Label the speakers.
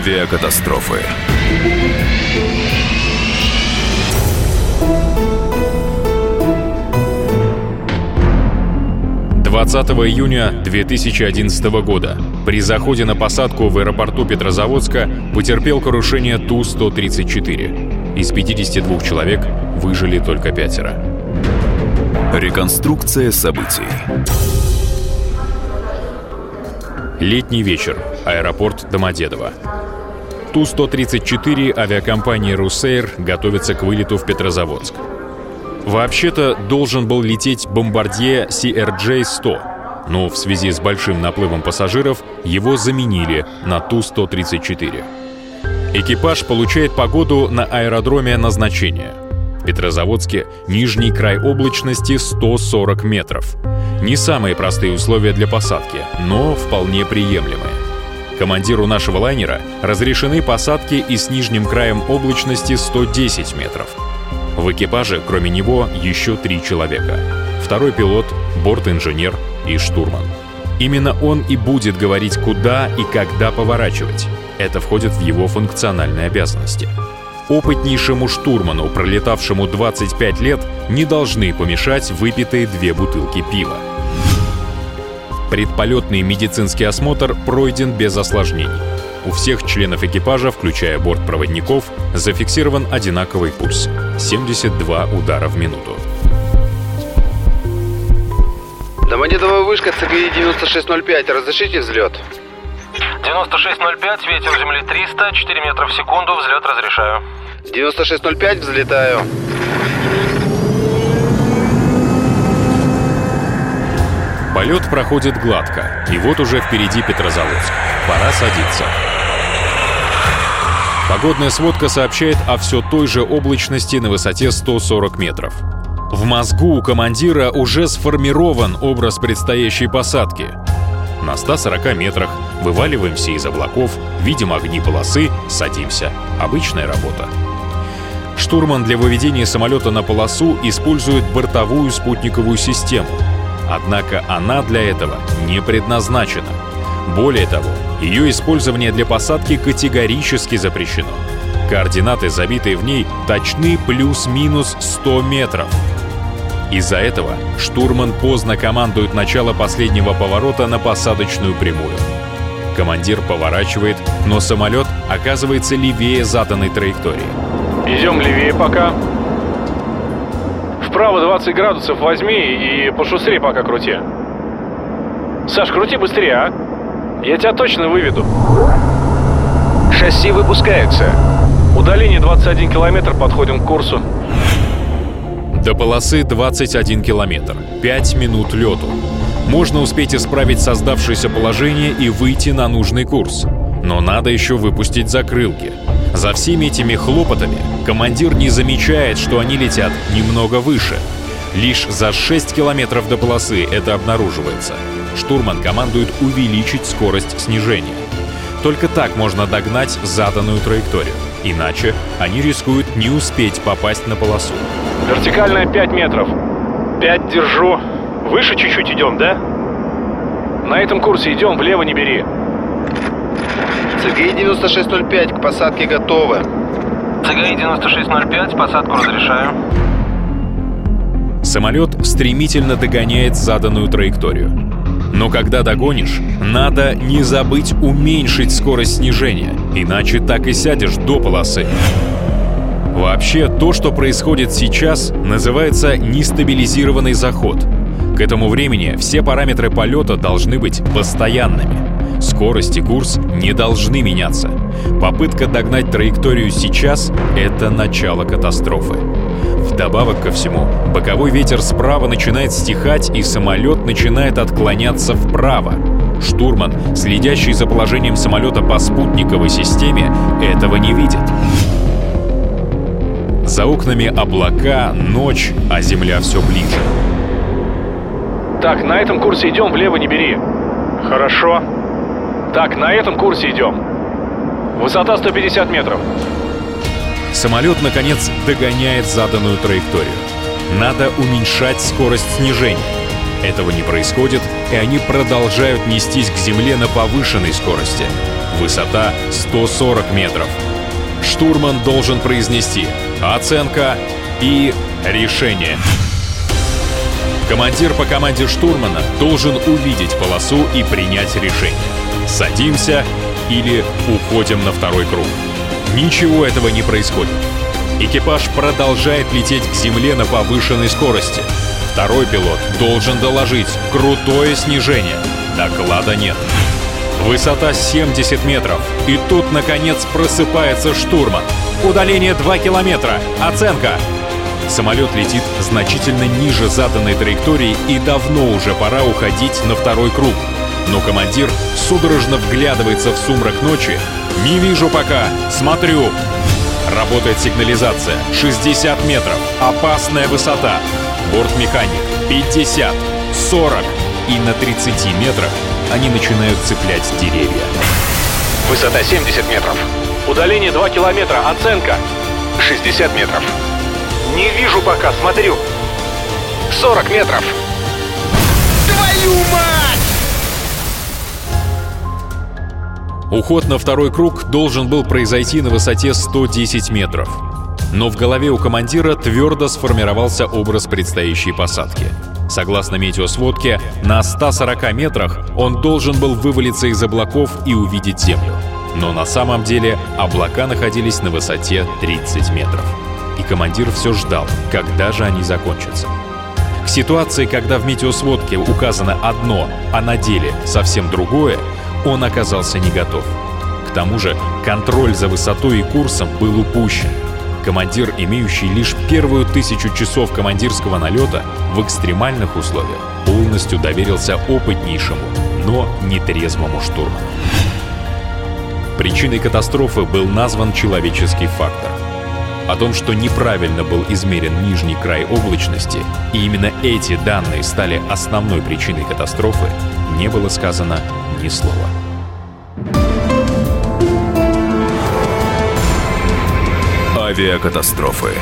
Speaker 1: Авиакатастрофы.
Speaker 2: 20 июня 2011 года при заходе на посадку в аэропорту Петрозаводска потерпел крушение Ту-134. Из 52 человек выжили только пятеро.
Speaker 1: Реконструкция событий.
Speaker 2: Летний вечер. Аэропорт Домодедово. Ту-134 авиакомпании «Русейр» готовится к вылету в Петрозаводск. Вообще-то должен был лететь бомбардье CRJ-100, но в связи с большим наплывом пассажиров его заменили на Ту-134. Экипаж получает погоду на аэродроме назначения. В Петрозаводске нижний край облачности 140 метров. Не самые простые условия для посадки, но вполне приемлемые. Командиру нашего лайнера разрешены посадки и с нижним краем облачности 110 метров – в экипаже, кроме него, еще три человека. Второй пилот, борт-инженер и штурман. Именно он и будет говорить, куда и когда поворачивать. Это входит в его функциональные обязанности. Опытнейшему штурману, пролетавшему 25 лет, не должны помешать выпитые две бутылки пива. Предполетный медицинский осмотр пройден без осложнений. У всех членов экипажа, включая бортпроводников, зафиксирован одинаковый пульс — 72 удара в минуту.
Speaker 3: Домодедово вышка ЦГИ 9605. Разрешите взлет?
Speaker 4: 9605, ветер земли 300, 4 метра в секунду, взлет разрешаю.
Speaker 3: 9605, взлетаю.
Speaker 2: Полет проходит гладко, и вот уже впереди Петрозаводск. Пора садиться. Погодная сводка сообщает о все той же облачности на высоте 140 метров. В мозгу у командира уже сформирован образ предстоящей посадки. На 140 метрах вываливаемся из облаков, видим огни полосы, садимся. Обычная работа. Штурман для выведения самолета на полосу использует бортовую спутниковую систему. Однако она для этого не предназначена. Более того, ее использование для посадки категорически запрещено. Координаты, забитые в ней, точны плюс-минус 100 метров. Из-за этого штурман поздно командует начало последнего поворота на посадочную прямую. Командир поворачивает, но самолет оказывается левее заданной траектории.
Speaker 5: Идем левее пока. Вправо 20 градусов возьми и пошустрее пока крути. Саш, крути быстрее, а? Я тебя точно выведу.
Speaker 6: Шасси выпускаются.
Speaker 5: Удаление 21 километр, подходим к курсу.
Speaker 2: До полосы 21 километр. 5 минут лету. Можно успеть исправить создавшееся положение и выйти на нужный курс. Но надо еще выпустить закрылки. За всеми этими хлопотами командир не замечает, что они летят немного выше. Лишь за 6 километров до полосы это обнаруживается — штурман командует увеличить скорость снижения. Только так можно догнать заданную траекторию. Иначе они рискуют не успеть попасть на полосу.
Speaker 5: Вертикальная 5 метров. 5 держу. Выше чуть-чуть идем, да? На этом курсе идем, влево не бери.
Speaker 3: ЦГИ 9605 к посадке готовы.
Speaker 4: ЦГИ 9605, посадку разрешаю.
Speaker 2: Самолет стремительно догоняет заданную траекторию. Но когда догонишь, надо не забыть уменьшить скорость снижения, иначе так и сядешь до полосы. Вообще, то, что происходит сейчас, называется нестабилизированный заход. К этому времени все параметры полета должны быть постоянными. Скорость и курс не должны меняться. Попытка догнать траекторию сейчас — это начало катастрофы. Вдобавок ко всему, боковой ветер справа начинает стихать, и самолет начинает отклоняться вправо. Штурман, следящий за положением самолета по спутниковой системе, этого не видит. За окнами облака, ночь, а земля все ближе.
Speaker 5: Так, на этом курсе идем, влево не бери. Хорошо. Так, на этом курсе идем. Высота 150 метров.
Speaker 2: Самолет, наконец, догоняет заданную траекторию. Надо уменьшать скорость снижения. Этого не происходит, и они продолжают нестись к земле на повышенной скорости. Высота 140 метров. Штурман должен произнести оценка и решение. Командир по команде штурмана должен увидеть полосу и принять решение. Садимся или уходим на второй круг. Ничего этого не происходит. Экипаж продолжает лететь к земле на повышенной скорости. Второй пилот должен доложить крутое снижение. Доклада нет. Высота 70 метров. И тут, наконец, просыпается штурман. Удаление 2 километра. Оценка. Самолет летит значительно ниже заданной траектории и давно уже пора уходить на второй круг. Но командир судорожно вглядывается в сумрак ночи. «Не вижу пока! Смотрю!» Работает сигнализация. 60 метров. Опасная высота. Бортмеханик. 50. 40. И на 30 метрах они начинают цеплять деревья.
Speaker 5: Высота 70 метров. Удаление 2 километра. Оценка. 60 метров. Не вижу пока, смотрю. 40 метров.
Speaker 1: Твою мать!
Speaker 2: Уход на второй круг должен был произойти на высоте 110 метров. Но в голове у командира твердо сформировался образ предстоящей посадки. Согласно метеосводке, на 140 метрах он должен был вывалиться из облаков и увидеть Землю. Но на самом деле облака находились на высоте 30 метров. И командир все ждал, когда же они закончатся. К ситуации, когда в метеосводке указано одно, а на деле совсем другое, он оказался не готов. К тому же контроль за высотой и курсом был упущен. Командир, имеющий лишь первую тысячу часов командирского налета, в экстремальных условиях полностью доверился опытнейшему, но нетрезвому штурману. Причиной катастрофы был назван человеческий фактор. О том, что неправильно был измерен нижний край облачности, и именно эти данные стали основной причиной катастрофы, не было сказано ни слова.
Speaker 6: Авиакатастрофы.